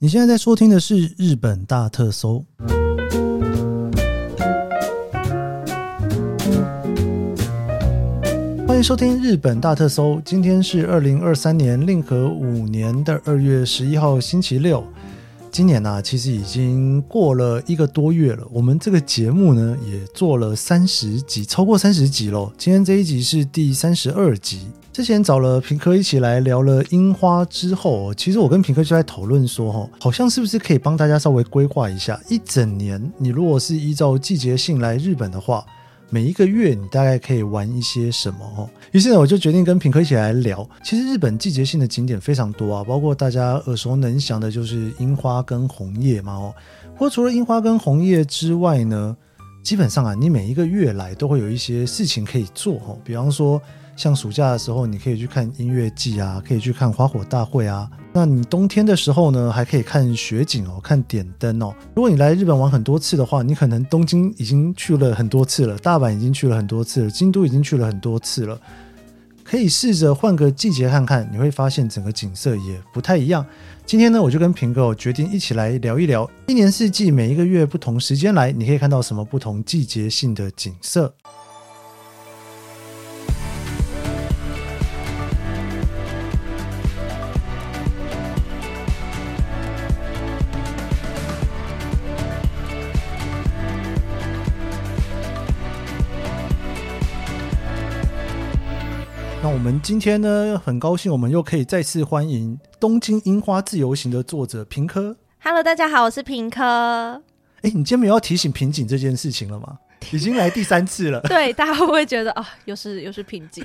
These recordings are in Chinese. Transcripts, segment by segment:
你现在在收听的是日本大特搜，欢迎收听日本大特搜。今天是二零二三年令和五年的二月十一号，星期六。今年呢、啊，其实已经过了一个多月了。我们这个节目呢，也做了三十集，超过三十集喽。今天这一集是第三十二集。之前找了平科一起来聊了樱花之后，其实我跟平科就在讨论说，哈，好像是不是可以帮大家稍微规划一下，一整年你如果是依照季节性来日本的话，每一个月你大概可以玩一些什么？哦，于是呢，我就决定跟平科一起来聊。其实日本季节性的景点非常多啊，包括大家耳熟能详的就是樱花跟红叶嘛。哦，不过除了樱花跟红叶之外呢，基本上啊，你每一个月来都会有一些事情可以做。哦，比方说。像暑假的时候，你可以去看音乐季啊，可以去看花火大会啊。那你冬天的时候呢，还可以看雪景哦，看点灯哦。如果你来日本玩很多次的话，你可能东京已经去了很多次了，大阪已经去了很多次了，京都已经去了很多次了。可以试着换个季节看看，你会发现整个景色也不太一样。今天呢，我就跟平哥决定一起来聊一聊，一年四季每一个月不同时间来，你可以看到什么不同季节性的景色。们今天呢，很高兴，我们又可以再次欢迎东京樱花自由行的作者平科。Hello，大家好，我是平科。哎，你今天没有要提醒瓶颈这件事情了吗？已经来第三次了。对，大家会不会觉得啊，又是又是瓶颈？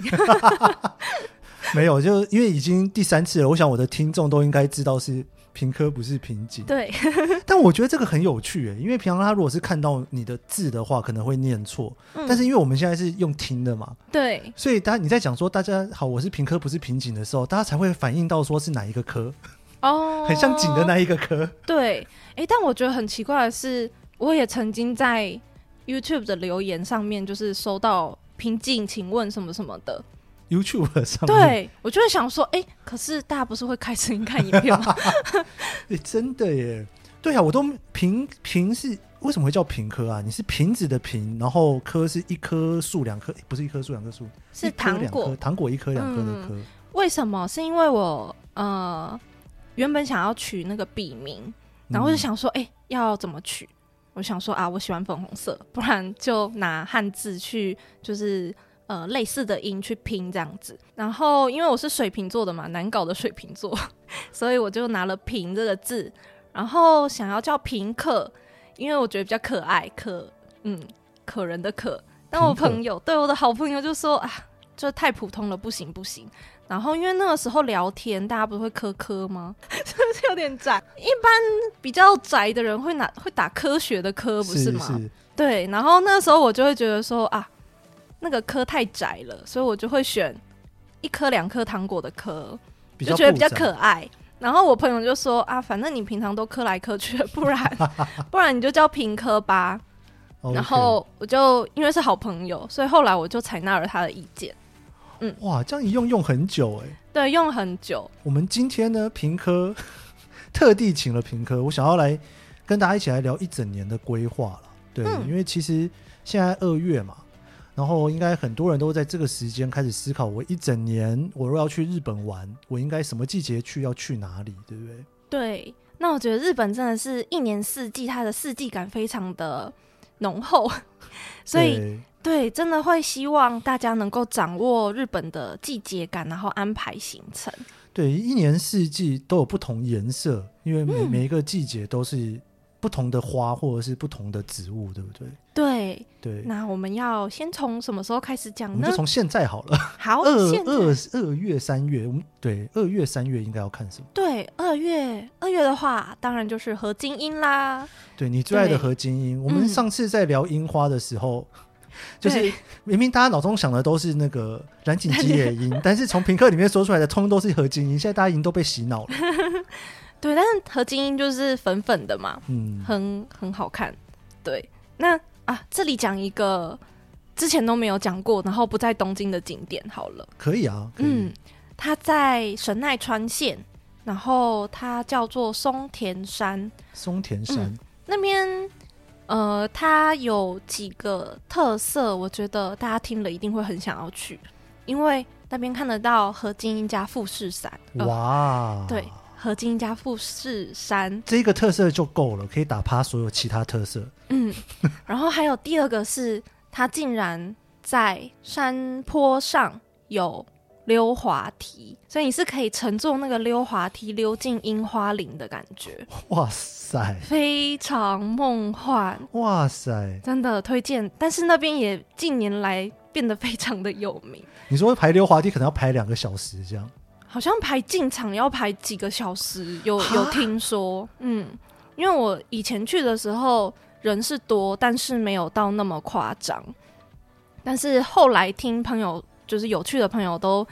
没有，就因为已经第三次了，我想我的听众都应该知道是。平科不是瓶颈，对，但我觉得这个很有趣诶，因为平常他如果是看到你的字的话，可能会念错，嗯、但是因为我们现在是用听的嘛，对，所以大家你在讲说大家好，我是平科不是瓶颈的时候，大家才会反应到说是哪一个科。哦，很像井的那一个科，对，哎，但我觉得很奇怪的是，我也曾经在 YouTube 的留言上面就是收到瓶颈，请问什么什么的。YouTube 上面，对，我就会想说，哎、欸，可是大家不是会开声音看影片吗？哎、欸，真的耶，对啊，我都平平是为什么会叫平科啊？你是瓶子的瓶，然后科是一棵树两棵，不是一棵树两棵树，是糖果糖果一颗两颗的颗、嗯。为什么？是因为我呃原本想要取那个笔名，然后就想说，哎、欸，要怎么取？我想说啊，我喜欢粉红色，不然就拿汉字去，就是。呃，类似的音去拼这样子，然后因为我是水瓶座的嘛，难搞的水瓶座，所以我就拿了“平”这个字，然后想要叫平可，因为我觉得比较可爱，可嗯可人的可。但我朋友对我的好朋友就说啊，这太普通了，不行不行。然后因为那个时候聊天，大家不是会科科吗？是不是有点窄？一般比较窄的人会拿会打科学的科，不是吗？是是对。然后那时候我就会觉得说啊。那个颗太窄了，所以我就会选一颗两颗糖果的颗，就觉得比较可爱。然后我朋友就说啊，反正你平常都磕来磕去，不然 不然你就叫平科吧。然后我就因为是好朋友，所以后来我就采纳了他的意见。嗯，哇，这样一用用很久哎、欸。对，用很久。我们今天呢，平科特地请了平科，我想要来跟大家一起来聊一整年的规划了。对、嗯，因为其实现在二月嘛。然后应该很多人都在这个时间开始思考，我一整年我若要去日本玩，我应该什么季节去，要去哪里，对不对？对，那我觉得日本真的是一年四季，它的四季感非常的浓厚，所以对，对，真的会希望大家能够掌握日本的季节感，然后安排行程。对，一年四季都有不同颜色，因为每每一个季节都是。不同的花或者是不同的植物，对不对？对对。那我们要先从什么时候开始讲呢？我们就从现在好了。好，二二二月、三月，我们对二月、三月应该要看什么？对，二月二月的话，当然就是合金樱啦。对，你最爱的合金樱。我们上次在聊樱花的时候，嗯、就是明明大家脑中想的都是那个染井吉野樱，但是从评课里面说出来的，通通都是合金樱。现在大家已经都被洗脑了。对，但是何金英就是粉粉的嘛，嗯，很很好看。对，那啊，这里讲一个之前都没有讲过，然后不在东京的景点好了。可以啊，以。嗯，它在神奈川县然后它叫做松田山。松田山、嗯、那边，呃，它有几个特色，我觉得大家听了一定会很想要去，因为那边看得到何金英家富士山。哇、呃，对，河津樱加富士山这个特色就够了，可以打趴所有其他特色。嗯，然后还有第二个是，它竟然在山坡上有。溜滑梯，所以你是可以乘坐那个溜滑梯溜进樱花林的感觉。哇塞，非常梦幻！哇塞，真的推荐。但是那边也近年来变得非常的有名。你说排溜滑梯可能要排两个小时这样？好像排进场要排几个小时，有有听说？嗯，因为我以前去的时候人是多，但是没有到那么夸张。但是后来听朋友。就是有趣的朋友都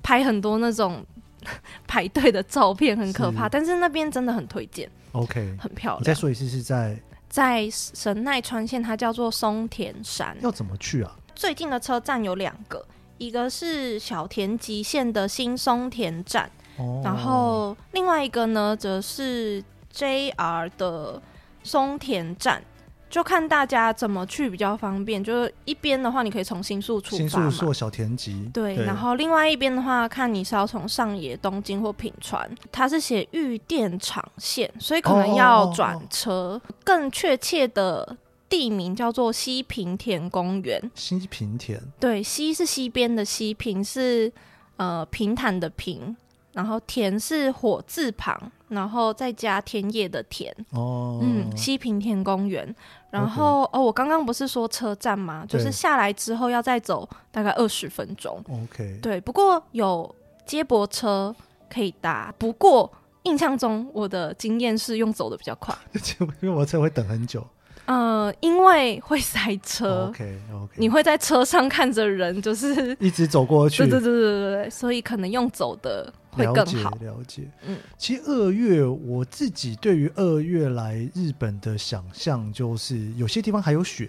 拍很多那种 排队的照片，很可怕。是但是那边真的很推荐，OK，很漂亮。你再说一次，是在在神奈川县，它叫做松田山。要怎么去啊？最近的车站有两个，一个是小田急线的新松田站，哦、然后另外一个呢，则是 JR 的松田站。就看大家怎么去比较方便。就是一边的话，你可以从新宿出发，新宿坐小田急。对，对然后另外一边的话，看你是要从上野、东京或品川。它是写御电场线，所以可能要转车。哦哦哦哦更确切的地名叫做西平田公园。西平田。对，西是西边的西，平是呃平坦的平，然后田是火字旁，然后再加田野的田。哦。嗯，西平田公园。然后.哦，我刚刚不是说车站吗？就是下来之后要再走大概二十分钟。OK，对，不过有接驳车可以搭。不过印象中我的经验是用走的比较快，因为我车会等很久。呃，因为会塞车。OK OK，你会在车上看着人，就是 一直走过去。对对对对对对，所以可能用走的。会更好。了解，了解。嗯，其实二月我自己对于二月来日本的想象就是有些地方还有雪，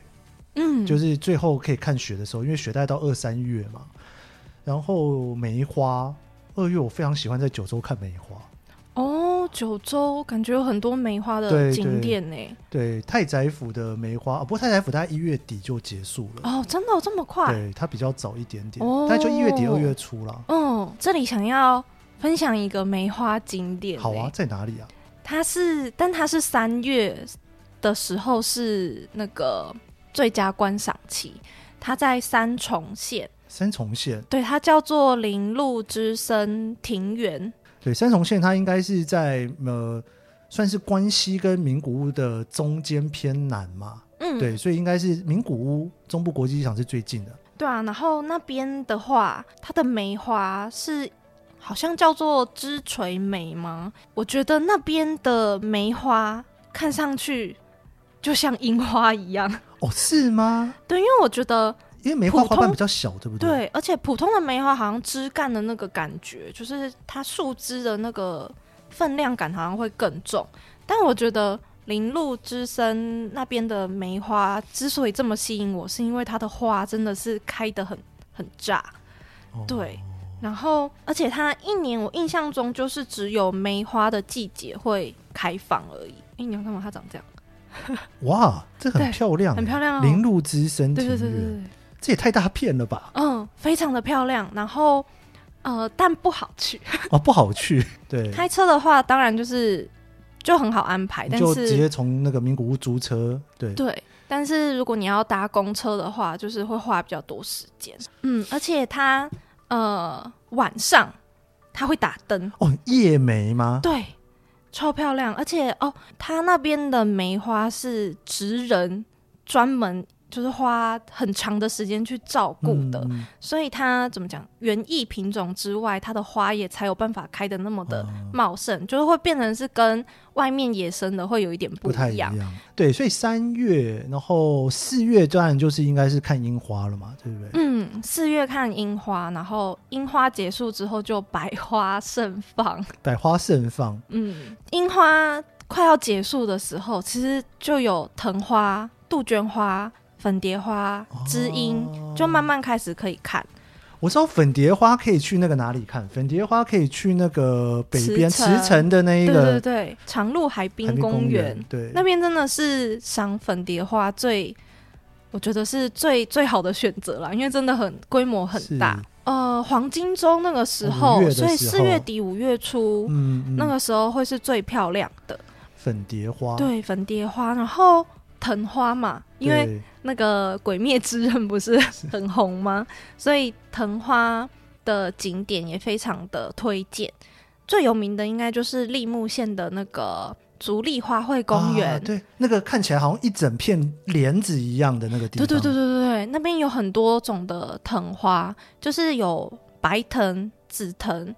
嗯，就是最后可以看雪的时候，因为雪带到二三月嘛。然后梅花，二月我非常喜欢在九州看梅花。哦，九州感觉有很多梅花的景点呢。对，太宰府的梅花，不过太宰府大概一月底就结束了。哦，真的这么快？对，它比较早一点点，大概就一月底二月初了。嗯，这里想要。分享一个梅花景点。好啊，在哪里啊？它是，但它是三月的时候是那个最佳观赏期。它在三重县。三重县。对，它叫做林鹿之森庭园。对，三重县它应该是在呃，算是关西跟名古屋的中间偏南嘛。嗯，对，所以应该是名古屋中部国际机场是最近的。对啊，然后那边的话，它的梅花是。好像叫做枝垂梅吗？我觉得那边的梅花看上去就像樱花一样。哦，是吗？对，因为我觉得，因为梅花花瓣比较小，对不对？对，而且普通的梅花好像枝干的那个感觉，就是它树枝的那个分量感好像会更重。但我觉得林鹿之森那边的梅花之所以这么吸引我，是因为它的花真的是开得很很炸。哦、对。然后，而且它一年我印象中就是只有梅花的季节会开放而已。哎，你要干嘛？它长这样？哇，这很漂亮，很漂亮哦！铃鹿之森庭园，对对对对，这也太大片了吧？嗯，非常的漂亮。然后，呃，但不好去 哦，不好去。对，开车的话，当然就是就很好安排，但是就直接从那个名古屋租车。对对，但是如果你要搭公车的话，就是会花比较多时间。嗯，而且它。呃，晚上它会打灯哦，夜梅吗？对，超漂亮，而且哦，它那边的梅花是职人专门。就是花很长的时间去照顾的，嗯、所以它怎么讲？园艺品种之外，它的花也才有办法开的那么的茂盛，嗯、就是会变成是跟外面野生的会有一点。不太一样。对，所以三月，然后四月当然就是应该是看樱花了嘛，对不对？嗯，四月看樱花，然后樱花结束之后就百花盛放。百花盛放。嗯，樱花快要结束的时候，其实就有藤花、杜鹃花。粉蝶花、知音，就慢慢开始可以看。我知道粉蝶花可以去那个哪里看？粉蝶花可以去那个北边慈慈城的那一个，对对对，长鹿海滨公园，对，那边真的是赏粉蝶花最，我觉得是最最好的选择了，因为真的很规模很大。呃，黄金周那个时候，哦、所以四月底五月初，嗯，嗯，那个时候会是最漂亮的粉蝶花。对，粉蝶花，然后藤花嘛，因为那个《鬼灭之刃》不是很红吗？所以藤花的景点也非常的推荐。最有名的应该就是立木县的那个。竹立花卉公园、啊，对，那个看起来好像一整片莲子一样的那个地方。对对对对对对，那边有很多种的藤花，就是有白藤、紫藤、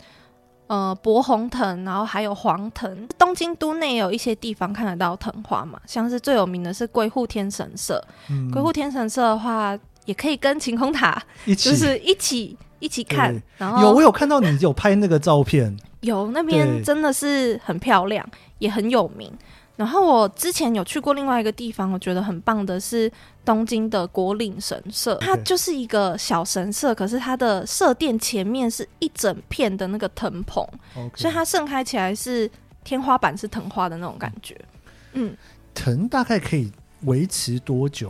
呃薄红藤，然后还有黄藤。东京都内有一些地方看得到藤花嘛，像是最有名的是龟户天神社。嗯、龟户天神社的话，也可以跟晴空塔一起，就是一起一起看。然后有我有看到你有拍那个照片，有那边真的是很漂亮。也很有名。然后我之前有去过另外一个地方，我觉得很棒的是东京的国岭神社。它就是一个小神社，可是它的社殿前面是一整片的那个藤棚，所以它盛开起来是天花板是藤花的那种感觉。嗯，藤大概可以维持多久？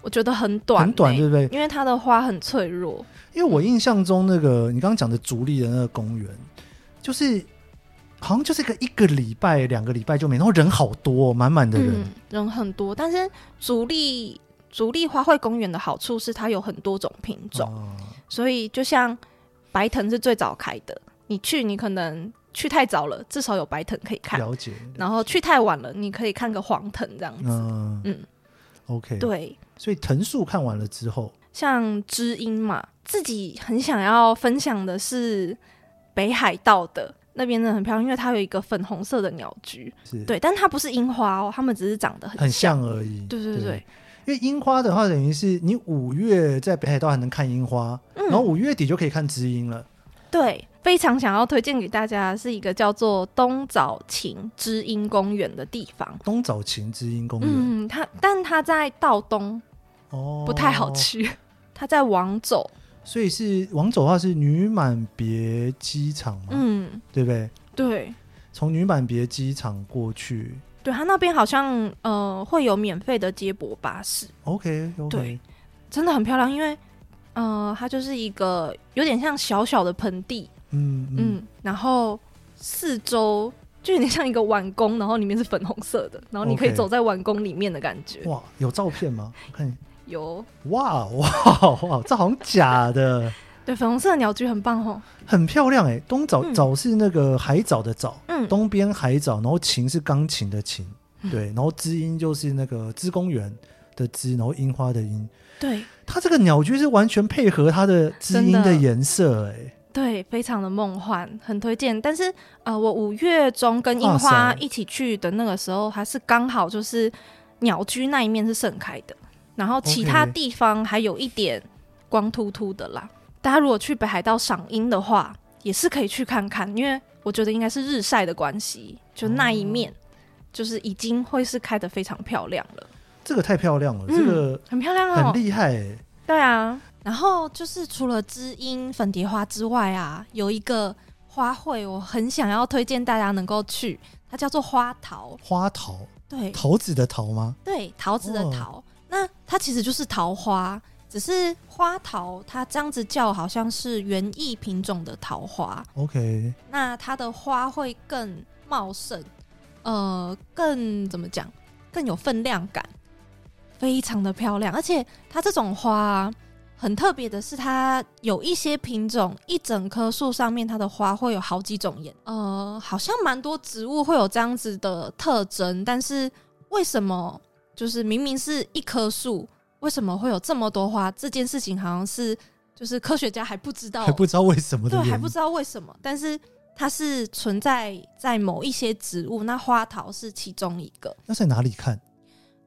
我觉得很短，很短，对不对？因为它的花很脆弱。因为我印象中那个你刚刚讲的竹立的那个公园，就是。好像就是个一个礼拜、两个礼拜就没，然后人好多，满满的人、嗯，人很多。但是竹立竹立花卉公园的好处是它有很多种品种，啊、所以就像白藤是最早开的，你去你可能去太早了，至少有白藤可以看。了解。然后去太晚了，你可以看个黄藤这样子。嗯，嗯，OK。对，所以藤树看完了之后，像知音嘛，自己很想要分享的是北海道的。那边真的很漂亮，因为它有一个粉红色的鸟居，对，但它不是樱花哦，它们只是长得很像，很像而已。对对对，对，因为樱花的话，等于是你五月在北海道还能看樱花，嗯、然后五月底就可以看知音了。对，非常想要推荐给大家是一个叫做东早晴知音公园的地方。东早晴知音公园，嗯，它但它在道东，哦，不太好去，它在往走。所以是往走的话是女满别机场嘛？嗯，对不对？对，从女满别机场过去，对，他那边好像呃会有免费的接驳巴士。OK，, okay. 对，真的很漂亮，因为呃它就是一个有点像小小的盆地，嗯嗯，嗯，然后四周就有点像一个碗宫，然后里面是粉红色的，然后你可以走在碗宫里面的感觉。哇，有照片吗？我看。有哇哇哇！这好像假的。对，粉红色的鸟居很棒哦，很漂亮哎。东早早、嗯、是那个海藻的藻，嗯，东边海藻，然后琴是钢琴的琴，嗯、对，然后知音就是那个知公园的知，然后樱花的樱，对，它这个鸟居是完全配合它的知音的颜色哎，对，非常的梦幻，很推荐。但是呃，我五月中跟樱花一起去的那个时候，还是刚好就是鸟居那一面是盛开的。然后其他地方还有一点光秃秃的啦。大家如果去北海道赏樱的话，也是可以去看看，因为我觉得应该是日晒的关系，就那一面就是已经会是开的非常漂亮了。这个太漂亮了，嗯、这个很漂亮哦，很厉害哎。对啊，然后就是除了知音粉蝶花之外啊，有一个花卉我很想要推荐大家能够去，它叫做花桃。花桃，对，桃子的桃吗？对，桃子的桃。哦那它其实就是桃花，只是花桃，它这样子叫好像是园艺品种的桃花。OK，那它的花会更茂盛，呃，更怎么讲，更有分量感，非常的漂亮。而且它这种花啊，很特别的是，它有一些品种，一整棵树上面它的花会有好几种颜，呃，好像蛮多植物会有这样子的特征，但是为什么？就是明明是一棵树，为什么会有这么多花？这件事情好像是就是科学家还不知道，还不知道为什么的。对，还不知道为什么。但是它是存在在某一些植物，那花桃是其中一个。那在哪里看？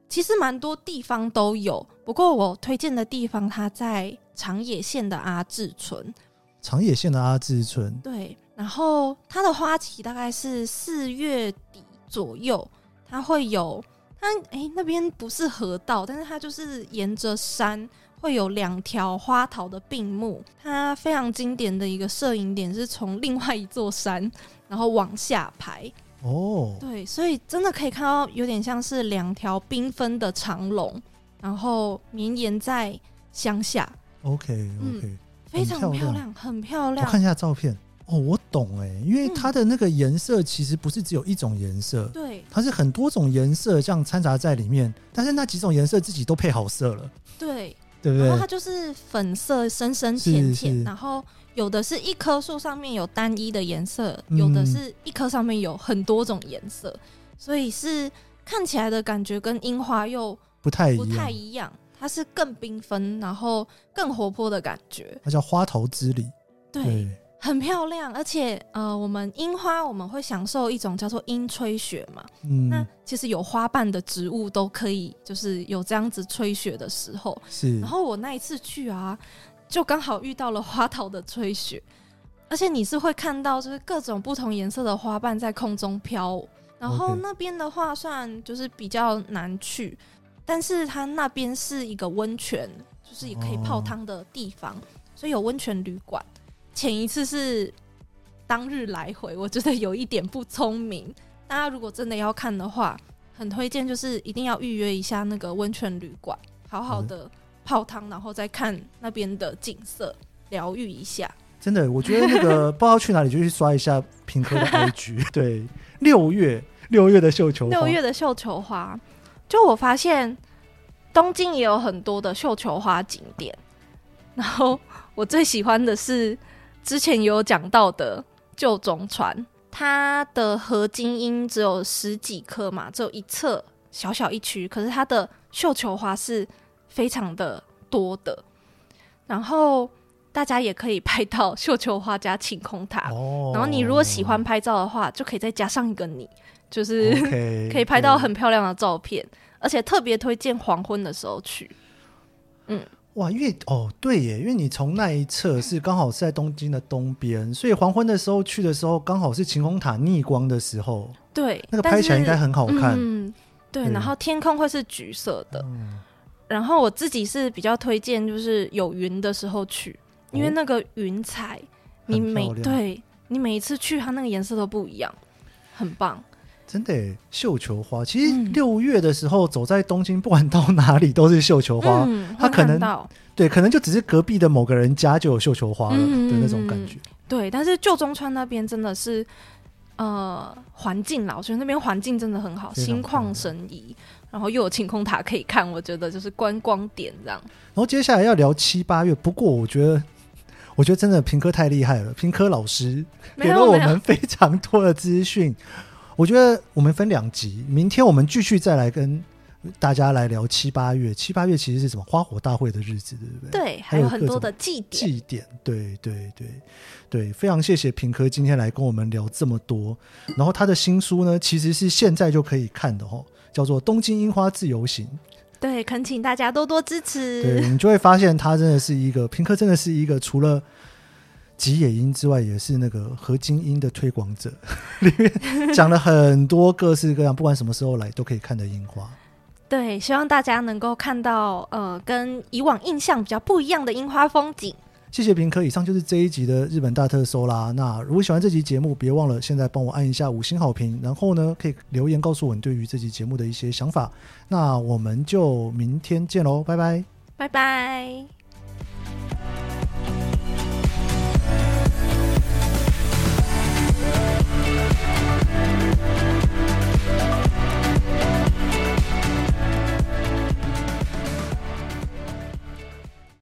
其实蛮多地方都有，不过我推荐的地方它在长野县的阿志村。长野县的阿志村，对。然后它的花期大概是四月底左右，它会有。它哎、欸，那边不是河道，但是它就是沿着山会有两条花桃的并木。它非常经典的一个摄影点是从另外一座山，然后往下拍。哦，对，所以真的可以看到有点像是两条缤纷的长龙，然后绵延在乡下。OK OK，嗯，非常漂亮，很漂亮。我看一下照片。哦，我懂哎，因为它的那个颜色其实不是只有一种颜色，对、嗯，它是很多种颜色这样掺杂在里面，但是那几种颜色自己都配好色了，对，对不对？然后它就是粉色深深浅浅，然后有的是一棵树上面有单一的颜色，有的是一棵上面有很多种颜色，嗯、所以是看起来的感觉跟樱花又不太不太一样，它是更缤纷，然后更活泼的感觉，它叫花头之礼，对。对很漂亮，而且呃，我们樱花我们会享受一种叫做樱吹雪嘛。嗯，那其实有花瓣的植物都可以，就是有这样子吹雪的时候。是。然后我那一次去啊，就刚好遇到了花桃的吹雪，而且你是会看到就是各种不同颜色的花瓣在空中飘。然后那边的话算就是比较难去，但是它那边是一个温泉，就是也可以泡汤的地方，哦、所以有温泉旅馆。前一次是当日来回，我觉得有一点不聪明。大家如果真的要看的话，很推荐，就是一定要预约一下那个温泉旅馆，好好的泡汤，然后再看那边的景色，疗愈一下。真的，我觉得那个不知道去哪里就去刷一下平科的 IG。对，六月六月的绣球花，六月的绣球花，就我发现东京也有很多的绣球花景点，然后我最喜欢的是。之前有讲到的旧中船，它的合金樱只有十几颗嘛，只有一侧小小一区，可是它的绣球花是非常的多的。然后大家也可以拍到绣球花加晴空塔。哦。然后你如果喜欢拍照的话，就可以再加上一个你，就是、可以拍到很漂亮的照片，而且特别推荐黄昏的时候去。嗯。哇，因为哦，对耶，因为你从那一侧是刚好是在东京的东边，所以黄昏的时候去的时候，刚好是晴空塔逆光的时候。对，那个拍起来应该很好看。嗯，对，对，然后天空会是橘色的。嗯。然后我自己是比较推荐，就是有云的时候去，因为那个云彩，你每对你每一次去，它那个颜色都不一样，很棒。真的，绣球花其实六月的时候，走在东京，不管到哪里都是绣球花。嗯、它可能对，可能就只是隔壁的某个人家就有绣球花了的那种感觉。嗯、对，但是旧中川那边真的是呃环境啦，我觉得那边环境真的很好，心旷神怡，然后又有晴空塔可以看，我觉得就是观光点这样。然后接下来要聊七八月，不过我觉得，我觉得真的平科太厉害了，平科老师给了我们非常多的资讯。我觉得我们分两集，明天我们继续再来跟大家来聊七八月。七八月其实是什么花火大会的日子，对不对？对，还有很多的祭典。祭典，对对对对，非常谢谢平科今天来跟我们聊这么多。然后他的新书呢，其实是现在就可以看的哦，叫做《东京樱花自由行》。对，恳请大家多多支持。对，你就会发现他真的是一个平科，真的是一个除了。吉野樱之外，也是那个合金樱的推广者，里面讲了很多各式各样，不管什么时候来都可以看的樱花。对，希望大家能够看到呃，跟以往印象比较不一样的樱花风景。谢谢平科，以上就是这一集的日本大特搜啦。那如果喜欢这集节目，别忘了现在帮我按一下五星好评，然后呢，可以留言告诉我你对于这集节目的一些想法。那我们就明天见喽，拜拜，拜拜。